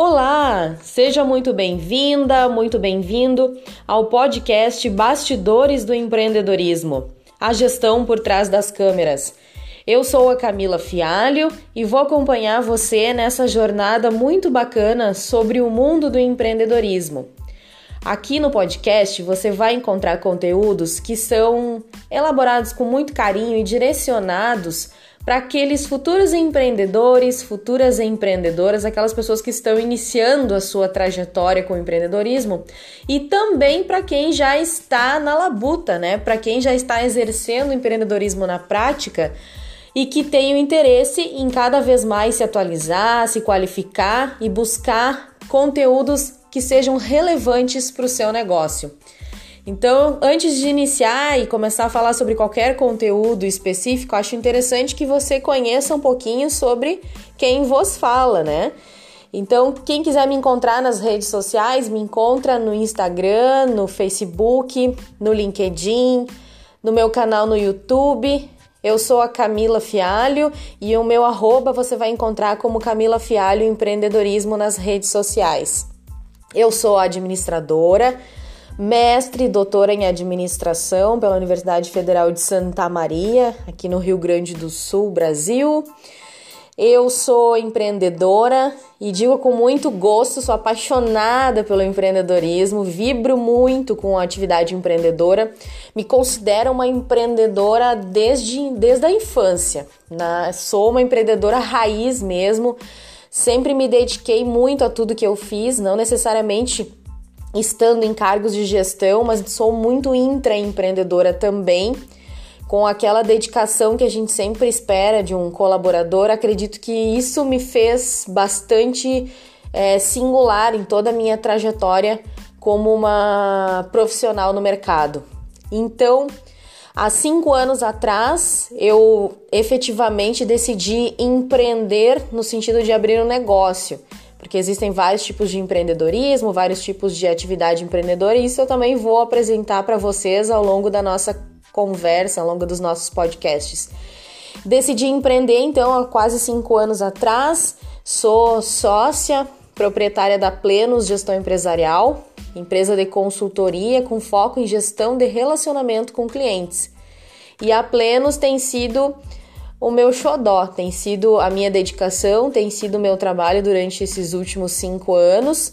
Olá, seja muito bem-vinda, muito bem-vindo ao podcast Bastidores do Empreendedorismo, a gestão por trás das câmeras. Eu sou a Camila Fialho e vou acompanhar você nessa jornada muito bacana sobre o mundo do empreendedorismo. Aqui no podcast você vai encontrar conteúdos que são elaborados com muito carinho e direcionados para aqueles futuros empreendedores, futuras empreendedoras, aquelas pessoas que estão iniciando a sua trajetória com o empreendedorismo e também para quem já está na labuta, né? Para quem já está exercendo empreendedorismo na prática e que tem o interesse em cada vez mais se atualizar, se qualificar e buscar conteúdos que sejam relevantes para o seu negócio. Então, antes de iniciar e começar a falar sobre qualquer conteúdo específico, acho interessante que você conheça um pouquinho sobre quem vos fala, né? Então, quem quiser me encontrar nas redes sociais, me encontra no Instagram, no Facebook, no LinkedIn, no meu canal no YouTube. Eu sou a Camila Fialho e o meu arroba você vai encontrar como Camila Fialho Empreendedorismo nas redes sociais. Eu sou administradora, mestre e doutora em administração pela Universidade Federal de Santa Maria, aqui no Rio Grande do Sul, Brasil. Eu sou empreendedora e digo com muito gosto, sou apaixonada pelo empreendedorismo, vibro muito com a atividade empreendedora, me considero uma empreendedora desde, desde a infância. Sou uma empreendedora raiz mesmo, sempre me dediquei muito a tudo que eu fiz, não necessariamente estando em cargos de gestão, mas sou muito intraempreendedora também, com aquela dedicação que a gente sempre espera de um colaborador. Acredito que isso me fez bastante é, singular em toda a minha trajetória como uma profissional no mercado. Então, há cinco anos atrás, eu efetivamente decidi empreender no sentido de abrir um negócio porque existem vários tipos de empreendedorismo, vários tipos de atividade empreendedora, e isso eu também vou apresentar para vocês ao longo da nossa conversa, ao longo dos nossos podcasts. Decidi empreender então há quase cinco anos atrás, sou sócia proprietária da Plenos Gestão Empresarial, empresa de consultoria com foco em gestão de relacionamento com clientes. E a Plenos tem sido o meu xodó, tem sido a minha dedicação, tem sido o meu trabalho durante esses últimos cinco anos.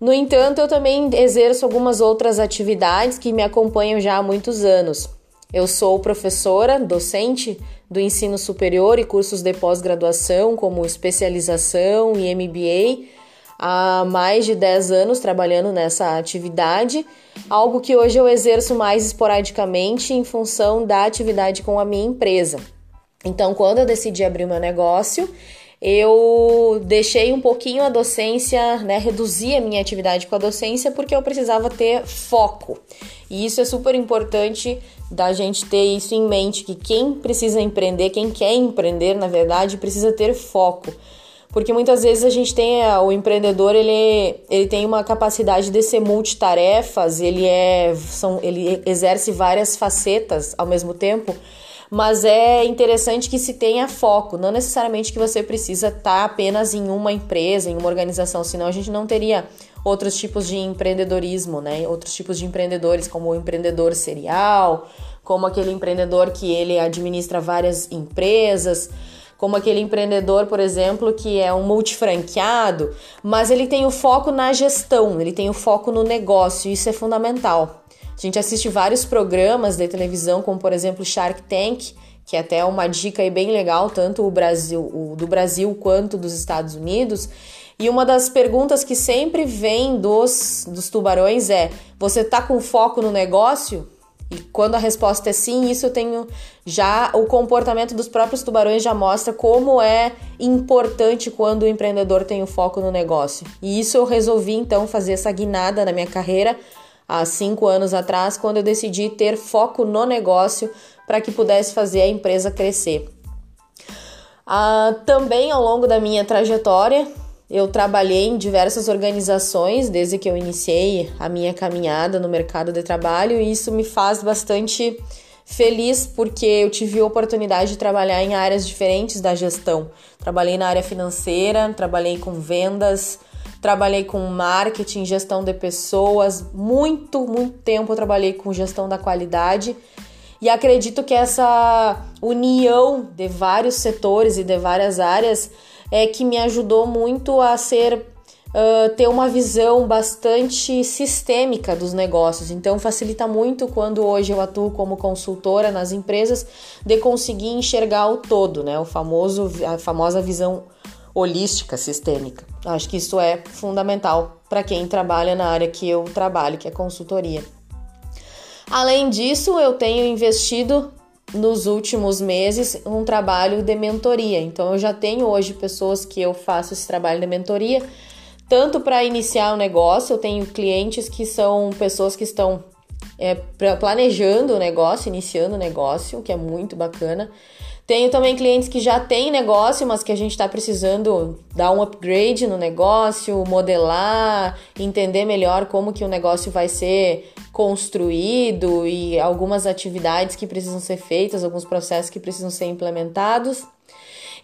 No entanto, eu também exerço algumas outras atividades que me acompanham já há muitos anos. Eu sou professora, docente do ensino superior e cursos de pós-graduação, como especialização e MBA, há mais de 10 anos trabalhando nessa atividade, algo que hoje eu exerço mais esporadicamente em função da atividade com a minha empresa. Então, quando eu decidi abrir meu negócio, eu deixei um pouquinho a docência, né, reduzi a minha atividade com a docência porque eu precisava ter foco. E isso é super importante da gente ter isso em mente que quem precisa empreender, quem quer empreender, na verdade, precisa ter foco. Porque muitas vezes a gente tem o empreendedor, ele, ele tem uma capacidade de ser multitarefas, ele é são, ele exerce várias facetas ao mesmo tempo mas é interessante que se tenha foco, não necessariamente que você precisa estar tá apenas em uma empresa, em uma organização, senão a gente não teria outros tipos de empreendedorismo, né? Outros tipos de empreendedores, como o empreendedor serial, como aquele empreendedor que ele administra várias empresas, como aquele empreendedor, por exemplo, que é um multifranqueado, mas ele tem o foco na gestão, ele tem o foco no negócio, isso é fundamental. A gente assiste vários programas de televisão, como por exemplo Shark Tank, que é até uma dica aí bem legal, tanto o Brasil, o do Brasil quanto dos Estados Unidos. E uma das perguntas que sempre vem dos, dos tubarões é: você tá com foco no negócio? E quando a resposta é sim, isso eu tenho já o comportamento dos próprios tubarões já mostra como é importante quando o empreendedor tem o foco no negócio. E isso eu resolvi então fazer essa guinada na minha carreira há cinco anos atrás, quando eu decidi ter foco no negócio para que pudesse fazer a empresa crescer. Ah, também ao longo da minha trajetória, eu trabalhei em diversas organizações desde que eu iniciei a minha caminhada no mercado de trabalho e isso me faz bastante feliz porque eu tive a oportunidade de trabalhar em áreas diferentes da gestão. Trabalhei na área financeira, trabalhei com vendas, trabalhei com marketing, gestão de pessoas, muito, muito tempo eu trabalhei com gestão da qualidade. E acredito que essa união de vários setores e de várias áreas é que me ajudou muito a ser uh, ter uma visão bastante sistêmica dos negócios. Então facilita muito quando hoje eu atuo como consultora nas empresas de conseguir enxergar o todo, né? O famoso a famosa visão holística, sistêmica. Acho que isso é fundamental para quem trabalha na área que eu trabalho, que é consultoria. Além disso, eu tenho investido nos últimos meses um trabalho de mentoria. Então, eu já tenho hoje pessoas que eu faço esse trabalho de mentoria, tanto para iniciar o um negócio, eu tenho clientes que são pessoas que estão é, planejando o negócio, iniciando o negócio, que é muito bacana. Tenho também clientes que já têm negócio, mas que a gente está precisando dar um upgrade no negócio, modelar, entender melhor como que o negócio vai ser construído e algumas atividades que precisam ser feitas, alguns processos que precisam ser implementados.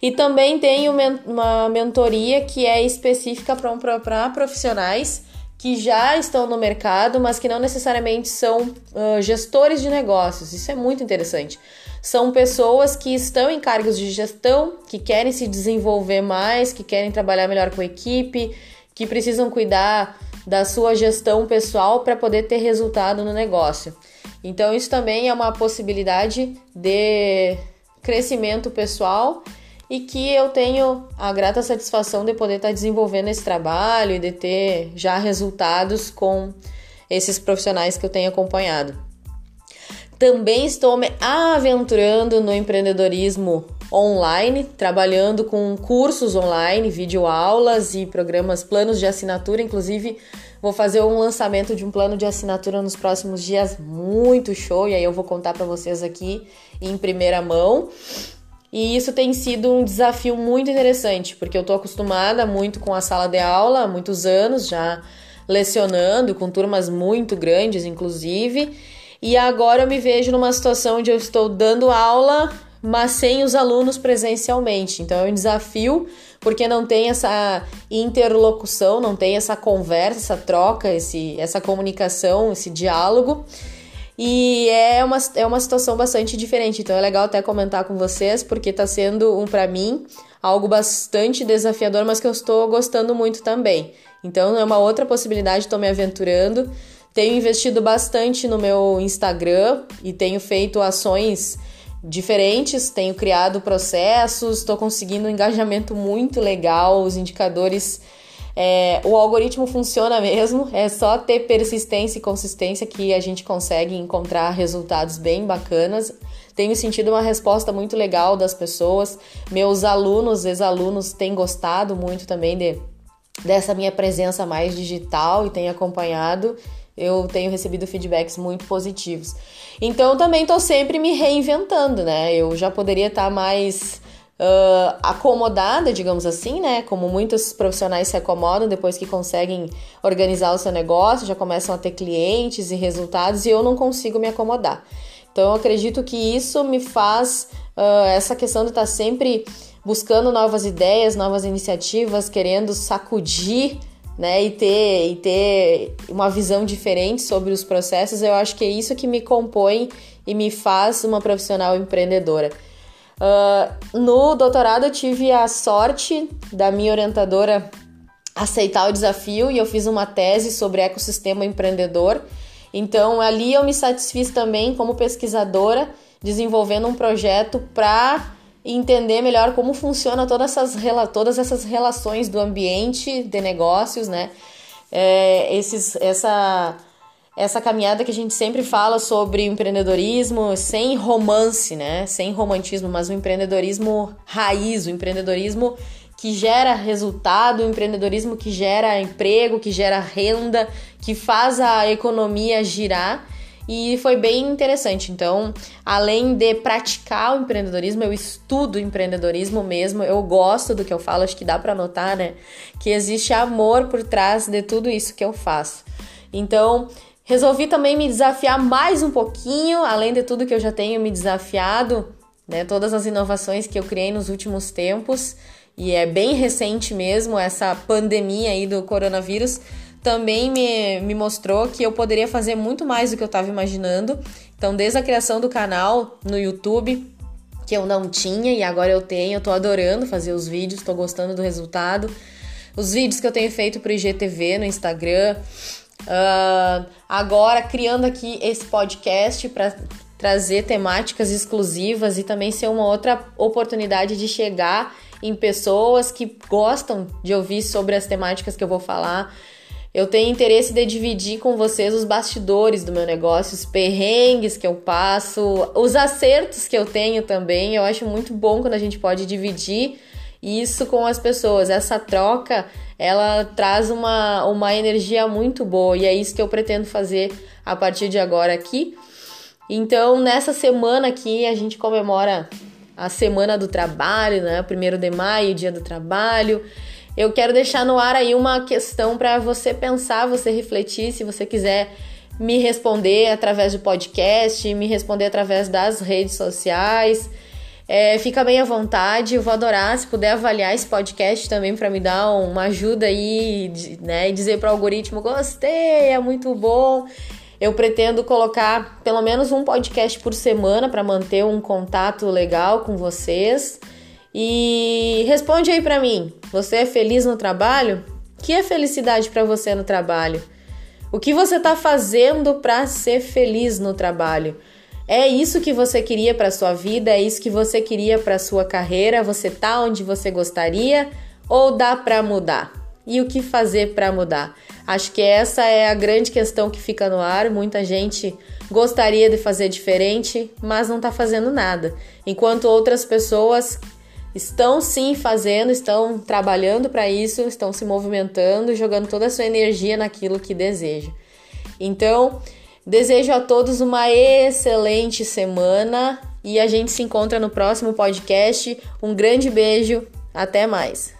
E também tenho uma mentoria que é específica para profissionais que já estão no mercado, mas que não necessariamente são uh, gestores de negócios. Isso é muito interessante. São pessoas que estão em cargos de gestão, que querem se desenvolver mais, que querem trabalhar melhor com equipe, que precisam cuidar da sua gestão pessoal para poder ter resultado no negócio. Então, isso também é uma possibilidade de crescimento pessoal e que eu tenho a grata satisfação de poder estar desenvolvendo esse trabalho e de ter já resultados com esses profissionais que eu tenho acompanhado. Também estou me aventurando no empreendedorismo online, trabalhando com cursos online, videoaulas e programas, planos de assinatura. Inclusive, vou fazer um lançamento de um plano de assinatura nos próximos dias, muito show, e aí eu vou contar para vocês aqui em primeira mão. E isso tem sido um desafio muito interessante, porque eu estou acostumada muito com a sala de aula há muitos anos, já lecionando com turmas muito grandes, inclusive. E agora eu me vejo numa situação onde eu estou dando aula, mas sem os alunos presencialmente. Então é um desafio, porque não tem essa interlocução, não tem essa conversa, essa troca, esse, essa comunicação, esse diálogo. E é uma, é uma situação bastante diferente, então é legal até comentar com vocês, porque está sendo um para mim algo bastante desafiador, mas que eu estou gostando muito também. Então é uma outra possibilidade, estou me aventurando. Tenho investido bastante no meu Instagram e tenho feito ações diferentes, tenho criado processos, estou conseguindo um engajamento muito legal, os indicadores. É, o algoritmo funciona mesmo, é só ter persistência e consistência que a gente consegue encontrar resultados bem bacanas. Tenho sentido uma resposta muito legal das pessoas. Meus alunos, ex-alunos, têm gostado muito também de, dessa minha presença mais digital e têm acompanhado eu tenho recebido feedbacks muito positivos. Então, também estou sempre me reinventando, né? Eu já poderia estar tá mais uh, acomodada, digamos assim, né? Como muitos profissionais se acomodam depois que conseguem organizar o seu negócio, já começam a ter clientes e resultados, e eu não consigo me acomodar. Então, eu acredito que isso me faz uh, essa questão de estar sempre buscando novas ideias, novas iniciativas, querendo sacudir né, e ter, e ter uma visão diferente sobre os processos, eu acho que é isso que me compõe e me faz uma profissional empreendedora. Uh, no doutorado eu tive a sorte da minha orientadora aceitar o desafio e eu fiz uma tese sobre ecossistema empreendedor. Então ali eu me satisfiz também como pesquisadora desenvolvendo um projeto para entender melhor como funciona todas essas, todas essas relações do ambiente de negócios, né? É, esses, essa, essa caminhada que a gente sempre fala sobre empreendedorismo sem romance, né? Sem romantismo, mas o empreendedorismo raiz, o empreendedorismo que gera resultado, o empreendedorismo que gera emprego, que gera renda, que faz a economia girar e foi bem interessante. Então, além de praticar o empreendedorismo, eu estudo empreendedorismo mesmo, eu gosto do que eu falo, acho que dá para notar, né? Que existe amor por trás de tudo isso que eu faço. Então, resolvi também me desafiar mais um pouquinho, além de tudo que eu já tenho me desafiado, né? Todas as inovações que eu criei nos últimos tempos. e é bem recente mesmo, essa pandemia aí do coronavírus também me, me mostrou que eu poderia fazer muito mais do que eu estava imaginando. Então, desde a criação do canal no YouTube, que eu não tinha e agora eu tenho, eu tô adorando fazer os vídeos, tô gostando do resultado. Os vídeos que eu tenho feito pro IGTV no Instagram. Uh, agora criando aqui esse podcast para trazer temáticas exclusivas e também ser uma outra oportunidade de chegar em pessoas que gostam de ouvir sobre as temáticas que eu vou falar. Eu tenho interesse de dividir com vocês os bastidores do meu negócio, os perrengues que eu passo, os acertos que eu tenho também. Eu acho muito bom quando a gente pode dividir isso com as pessoas. Essa troca, ela traz uma, uma energia muito boa e é isso que eu pretendo fazer a partir de agora aqui. Então, nessa semana aqui, a gente comemora a Semana do Trabalho, né? Primeiro de maio, Dia do Trabalho eu quero deixar no ar aí uma questão para você pensar, você refletir, se você quiser me responder através do podcast, me responder através das redes sociais. É, fica bem à vontade, eu vou adorar se puder avaliar esse podcast também para me dar uma ajuda aí, né, e dizer para o algoritmo gostei, é muito bom. Eu pretendo colocar pelo menos um podcast por semana para manter um contato legal com vocês. E responde aí para mim, você é feliz no trabalho? O que é felicidade para você no trabalho? O que você está fazendo para ser feliz no trabalho? É isso que você queria para sua vida? É isso que você queria para sua carreira? Você tá onde você gostaria ou dá para mudar? E o que fazer para mudar? Acho que essa é a grande questão que fica no ar. Muita gente gostaria de fazer diferente, mas não está fazendo nada. Enquanto outras pessoas estão sim fazendo, estão trabalhando para isso, estão se movimentando, jogando toda a sua energia naquilo que deseja. Então, desejo a todos uma excelente semana e a gente se encontra no próximo podcast. Um grande beijo, até mais.